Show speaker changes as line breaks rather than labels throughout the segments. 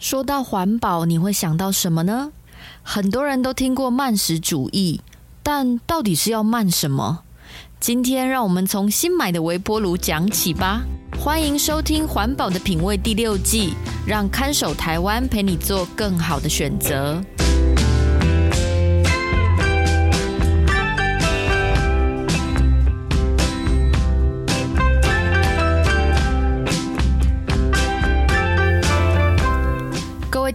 说到环保，你会想到什么呢？很多人都听过慢食主义，但到底是要慢什么？今天让我们从新买的微波炉讲起吧。欢迎收听《环保的品味》第六季，让看守台湾陪你做更好的选择。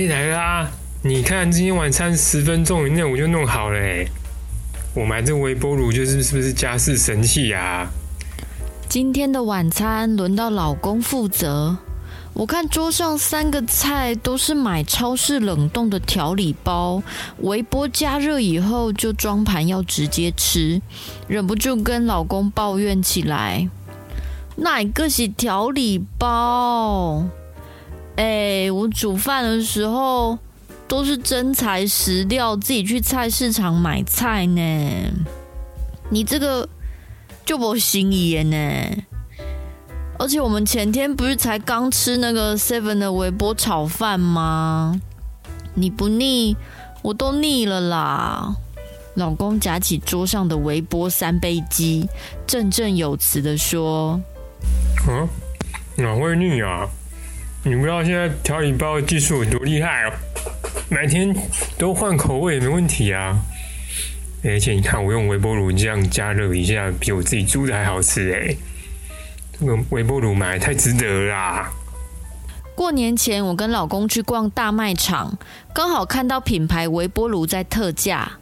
哎，来啦！你看，今天晚餐十分钟以内我就弄好了。我买这微波炉就是是不是家事神器呀？
今天的晚餐轮到老公负责。我看桌上三个菜都是买超市冷冻的调理包，微波加热以后就装盘要直接吃，忍不住跟老公抱怨起来：“哪个是调理包？”哎、我煮饭的时候都是真材实料，自己去菜市场买菜呢。你这个就不行耶呢。而且我们前天不是才刚吃那个 Seven 的微波炒饭吗？你不腻，我都腻了啦。老公夹起桌上的微波三杯鸡，振振有词的说：“
啊，哪会腻啊？”你不知道现在调理包的技术有多厉害哦，每天都换口味也没问题啊。而且你看，我用微波炉这样加热一下，比我自己煮的还好吃哎。这个微波炉买太值得啦！
过年前，我跟老公去逛大卖场，刚好看到品牌微波炉在特价。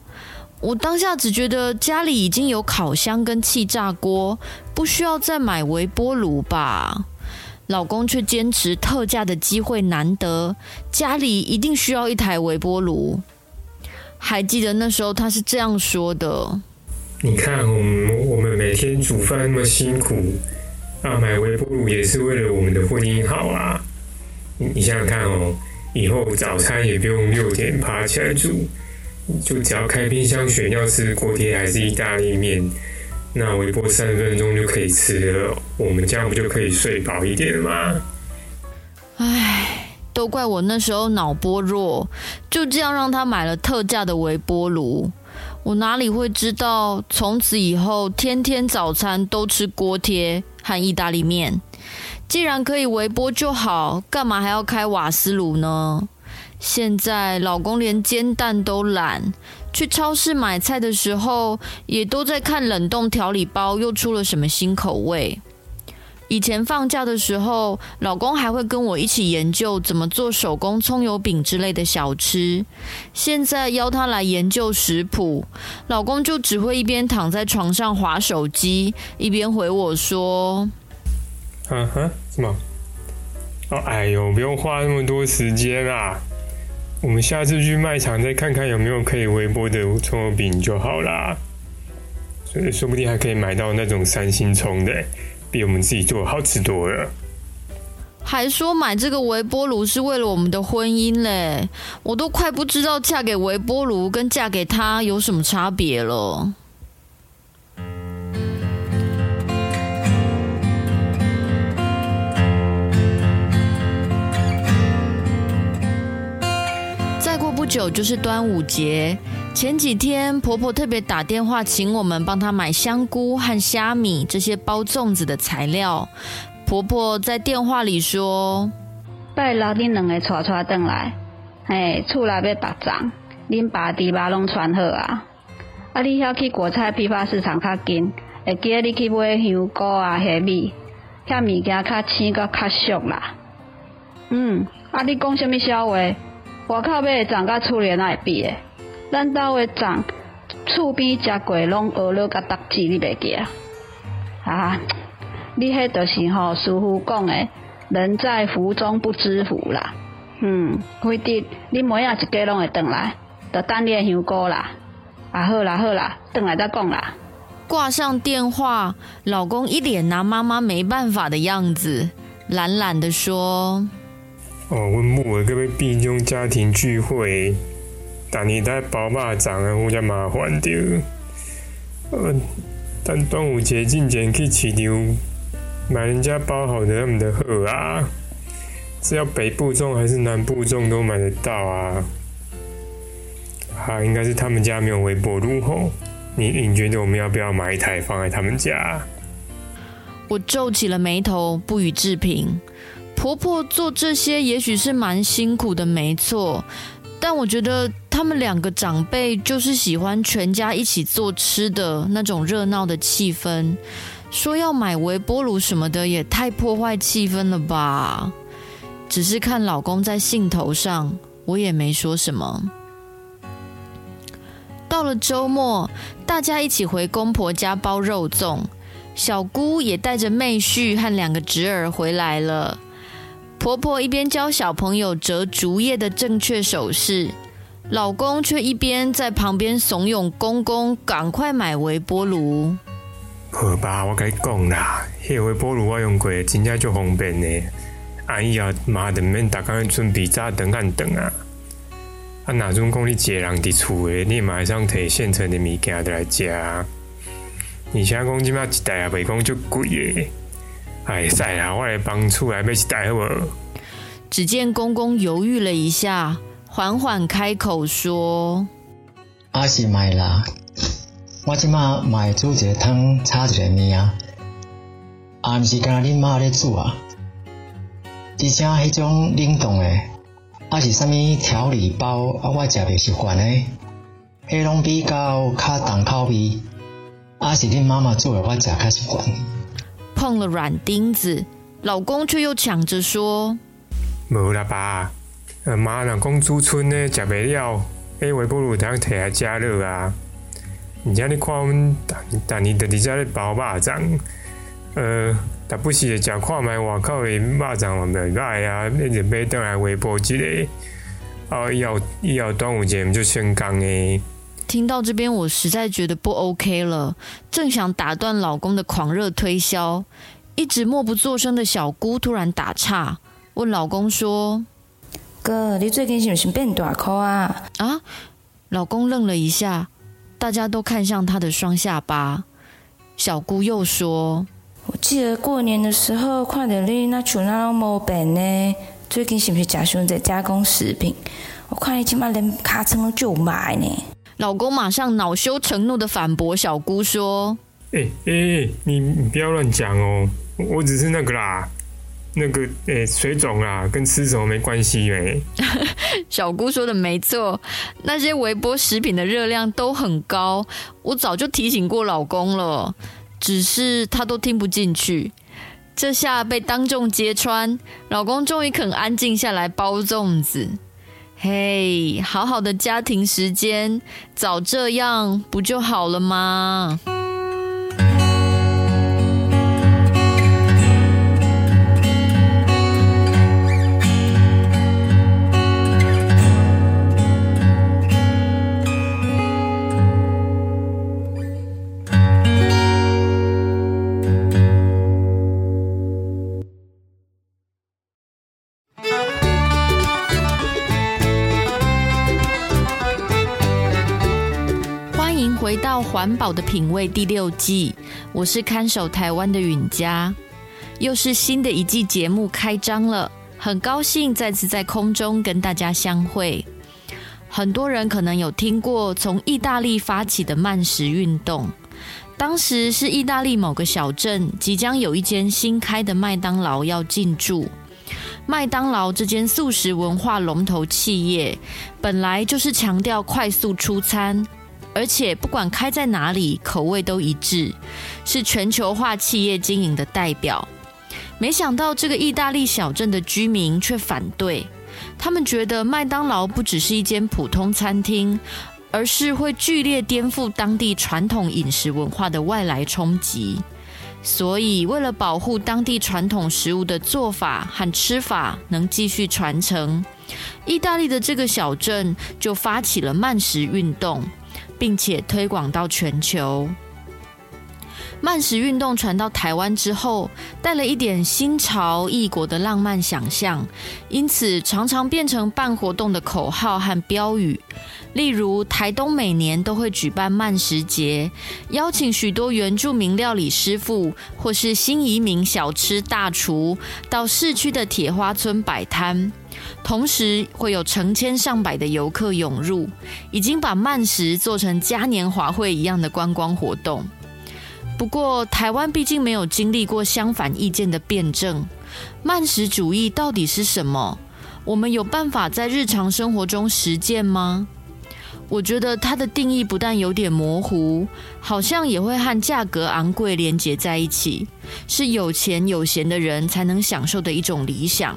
我当下只觉得家里已经有烤箱跟气炸锅，不需要再买微波炉吧。老公却坚持特价的机会难得，家里一定需要一台微波炉。还记得那时候他是这样说的：“
你看，我们我们每天煮饭那么辛苦，啊，买微波炉也是为了我们的婚姻好啊。你你想想看哦，以后早餐也不用六点爬起来煮，就只要开冰箱选要吃锅贴还是意大利面。”那微波三分钟就可以吃了，我们这样不就可以睡饱一点了吗？
唉，都怪我那时候脑波弱，就这样让他买了特价的微波炉。我哪里会知道，从此以后天天早餐都吃锅贴和意大利面。既然可以微波就好，干嘛还要开瓦斯炉呢？现在老公连煎蛋都懒。去超市买菜的时候，也都在看冷冻调理包又出了什么新口味。以前放假的时候，老公还会跟我一起研究怎么做手工葱油饼之类的小吃。现在邀他来研究食谱，老公就只会一边躺在床上划手机，一边回我说：“
嗯哼，什么？哎呦，不用花那么多时间啊。”我们下次去卖场再看看有没有可以微波的葱油饼就好啦。所以说不定还可以买到那种三星葱的，比我们自己做好吃多了。
还说买这个微波炉是为了我们的婚姻嘞，我都快不知道嫁给微波炉跟嫁给他有什么差别了。久就是端午节，前几天婆婆特别打电话请我们帮她买香菇和虾米这些包粽子的材料。婆婆在电话里说：“
拜六恁两个带带转来，哎，厝内要打仗，恁爸弟妈拢穿好啊。啊，你遐去果菜批发市场较近，会记得你去买香菇啊、虾米，遐物件较青阁较俗啦。嗯，啊，你讲什么笑话？”外口买的粽甲厝里哪会比的？咱兜的粽厝边食过拢学了甲答记，你袂记啊？啊，你迄著是吼师傅讲诶，人在福中不知福啦。嗯，辉弟，你每仔一家拢会转来，着等你诶香菇啦。啊，好啦好啦，转来再讲啦。
挂上电话，老公一脸拿妈妈没办法的样子，懒懒的说：“哦，
阮某会个要变种家庭聚会，但你在包肉粽啊，有点麻烦着。呃，等端午节进前去市场买人家包好的，他们的货啊，是要北部种还是南部种都买得到啊。啊，应该是他们家没有微波炉吼。”你你觉得我们要不要买一台放在他们家？
我皱起了眉头，不予置评。婆婆做这些也许是蛮辛苦的，没错。但我觉得他们两个长辈就是喜欢全家一起做吃的那种热闹的气氛。说要买微波炉什么的，也太破坏气氛了吧？只是看老公在兴头上，我也没说什么。到了周末，大家一起回公婆家包肉粽，小姑也带着妹婿和两个侄儿回来了。婆婆一边教小朋友折竹叶的正确手势，老公却一边在旁边怂恿公公赶快买微波炉。
好吧，我跟你讲啦，那个微波炉我用过，真正就方便呢。阿姨啊，妈的，免大家准备炸等按等啊。啊，哪种讲你一个人伫厝诶，你马上摕现成的物件来食。而且讲即马一台也袂讲足贵诶。哎，使啦，我来帮厝来买一台好无？
只见公公犹豫了一下，缓缓开口说：“
阿是买啦，我即马买煮一个汤，炒一个面啊，啊，毋是干恁妈咧煮啊，而且迄种冷冻诶。”啊是啥物调理包啊？我食袂习惯诶，迄拢比较较重口味。啊是恁妈妈做诶，我食较习惯。
碰了软钉子，老公却又抢着说：“
无啦爸，妈若讲煮剩诶食袂了，诶微波炉通摕来加热啊。而且你看阮，但你伫底下咧包肉粽，呃。”但不是食看卖外口的肉粽嘛袂歹啊，你就买倒来微波一个。哦，以后以后端午节就先讲诶。
听到这边，我实在觉得不 OK 了，正想打断老公的狂热推销，一直默不作声的小姑突然打岔，问老公说：“
哥，你最近是不是变大颗啊？”
啊！老公愣了一下，大家都看向他的双下巴。小姑又说。
我记得过年的时候看到你那厝那拢无变呢，最近是不是假熊在加工食品？我看你起码连卡称都就买呢。
老公马上恼羞成怒的反驳小姑说：“
哎哎、欸欸，你你不要乱讲哦，我只是那个啦，那个诶、欸、水肿啦，跟吃什么没关系哎。”
小姑说的没错，那些微波食品的热量都很高，我早就提醒过老公了。只是他都听不进去，这下被当众揭穿，老公终于肯安静下来包粽子。嘿，好好的家庭时间，早这样不就好了吗？回到环保的品味第六季，我是看守台湾的允嘉，又是新的一季节目开张了，很高兴再次在空中跟大家相会。很多人可能有听过从意大利发起的慢食运动，当时是意大利某个小镇即将有一间新开的麦当劳要进驻，麦当劳这间素食文化龙头企业，本来就是强调快速出餐。而且不管开在哪里，口味都一致，是全球化企业经营的代表。没想到这个意大利小镇的居民却反对，他们觉得麦当劳不只是一间普通餐厅，而是会剧烈颠覆当地传统饮食文化的外来冲击。所以，为了保护当地传统食物的做法和吃法能继续传承，意大利的这个小镇就发起了慢食运动，并且推广到全球。慢食运动传到台湾之后，带了一点新潮异国的浪漫想象，因此常常变成办活动的口号和标语。例如，台东每年都会举办慢食节，邀请许多原住民料理师傅或是新移民小吃大厨到市区的铁花村摆摊，同时会有成千上百的游客涌入，已经把慢食做成嘉年华会一样的观光活动。不过，台湾毕竟没有经历过相反意见的辩证，慢食主义到底是什么？我们有办法在日常生活中实践吗？我觉得它的定义不但有点模糊，好像也会和价格昂贵连结在一起，是有钱有闲的人才能享受的一种理想。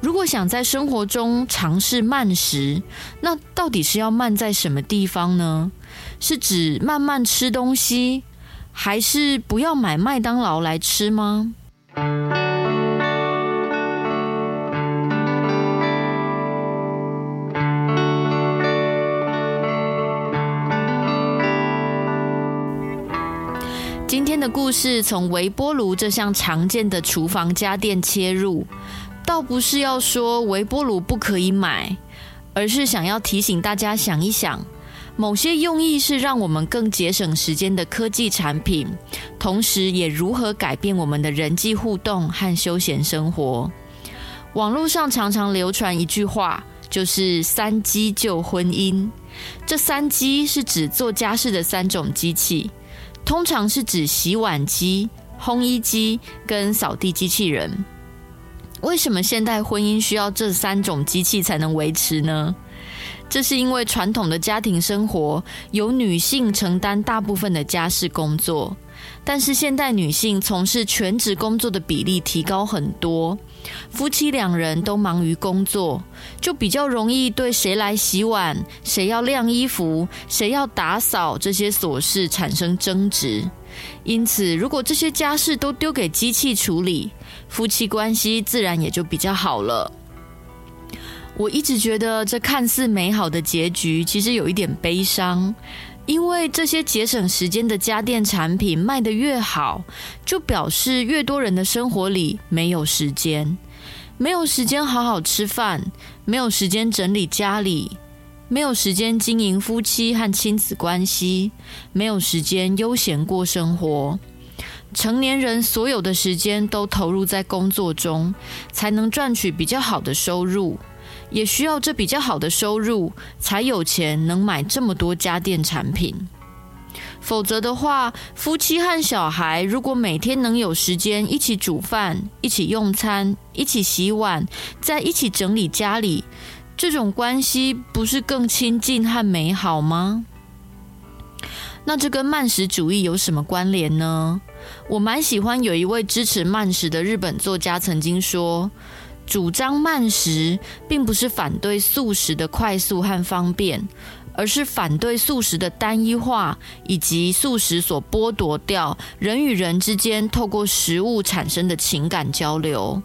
如果想在生活中尝试慢食，那到底是要慢在什么地方呢？是指慢慢吃东西？还是不要买麦当劳来吃吗？今天的故事从微波炉这项常见的厨房家电切入，倒不是要说微波炉不可以买，而是想要提醒大家想一想。某些用意是让我们更节省时间的科技产品，同时也如何改变我们的人际互动和休闲生活。网络上常常流传一句话，就是“三机救婚姻”。这三机是指做家事的三种机器，通常是指洗碗机、烘衣机跟扫地机器人。为什么现代婚姻需要这三种机器才能维持呢？这是因为传统的家庭生活由女性承担大部分的家事工作，但是现代女性从事全职工作的比例提高很多，夫妻两人都忙于工作，就比较容易对谁来洗碗、谁要晾衣服、谁要打扫这些琐事产生争执。因此，如果这些家事都丢给机器处理，夫妻关系自然也就比较好了。我一直觉得这看似美好的结局，其实有一点悲伤，因为这些节省时间的家电产品卖得越好，就表示越多人的生活里没有时间，没有时间好好吃饭，没有时间整理家里，没有时间经营夫妻和亲子关系，没有时间悠闲过生活。成年人所有的时间都投入在工作中，才能赚取比较好的收入。也需要这比较好的收入，才有钱能买这么多家电产品。否则的话，夫妻和小孩如果每天能有时间一起煮饭、一起用餐、一起洗碗，再一起整理家里，这种关系不是更亲近和美好吗？那这跟慢食主义有什么关联呢？我蛮喜欢有一位支持慢食的日本作家曾经说。主张慢食，并不是反对素食的快速和方便，而是反对素食的单一化，以及素食所剥夺掉人与人之间透过食物产生的情感交流。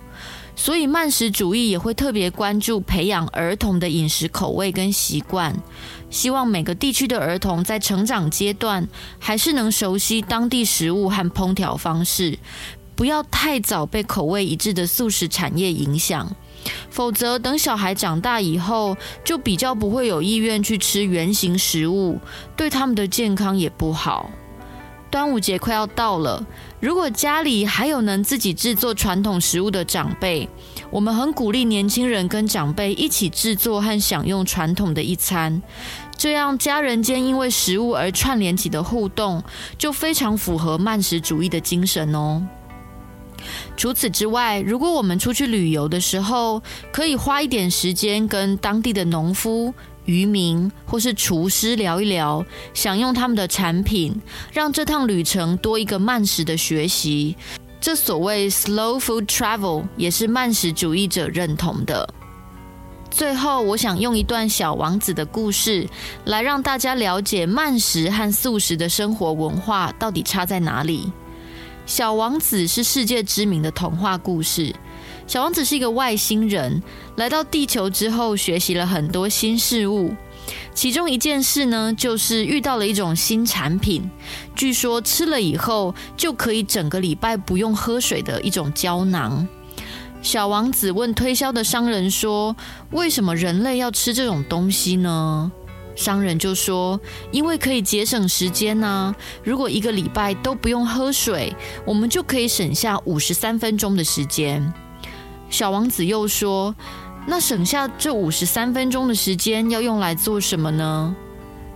所以，慢食主义也会特别关注培养儿童的饮食口味跟习惯，希望每个地区的儿童在成长阶段还是能熟悉当地食物和烹调方式。不要太早被口味一致的素食产业影响，否则等小孩长大以后，就比较不会有意愿去吃原型食物，对他们的健康也不好。端午节快要到了，如果家里还有能自己制作传统食物的长辈，我们很鼓励年轻人跟长辈一起制作和享用传统的一餐，这样家人间因为食物而串联起的互动，就非常符合慢食主义的精神哦。除此之外，如果我们出去旅游的时候，可以花一点时间跟当地的农夫、渔民或是厨师聊一聊，享用他们的产品，让这趟旅程多一个慢食的学习。这所谓 slow food travel 也是慢食主义者认同的。最后，我想用一段《小王子》的故事来让大家了解慢食和素食的生活文化到底差在哪里。《小王子》是世界知名的童话故事。小王子是一个外星人，来到地球之后学习了很多新事物。其中一件事呢，就是遇到了一种新产品，据说吃了以后就可以整个礼拜不用喝水的一种胶囊。小王子问推销的商人说：“为什么人类要吃这种东西呢？”商人就说：“因为可以节省时间呢。如果一个礼拜都不用喝水，我们就可以省下五十三分钟的时间。”小王子又说：“那省下这五十三分钟的时间要用来做什么呢？”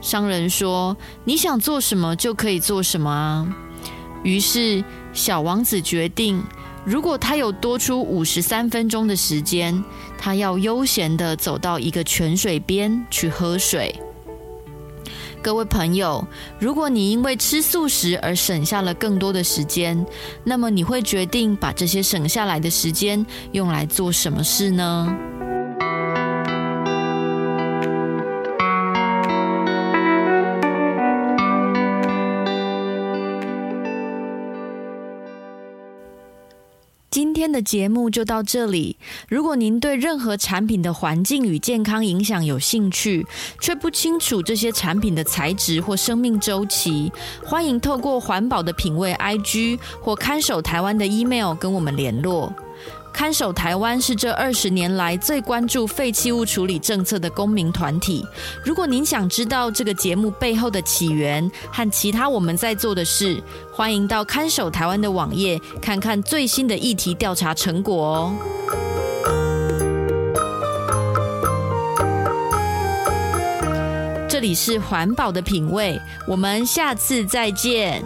商人说：“你想做什么就可以做什么啊。”于是小王子决定。如果他有多出五十三分钟的时间，他要悠闲地走到一个泉水边去喝水。各位朋友，如果你因为吃素食而省下了更多的时间，那么你会决定把这些省下来的时间用来做什么事呢？的节目就到这里。如果您对任何产品的环境与健康影响有兴趣，却不清楚这些产品的材质或生命周期，欢迎透过环保的品味 IG 或看守台湾的 email 跟我们联络。看守台湾是这二十年来最关注废弃物处理政策的公民团体。如果您想知道这个节目背后的起源和其他我们在做的事，欢迎到看守台湾的网页看看最新的议题调查成果哦。这里是环保的品味，我们下次再见。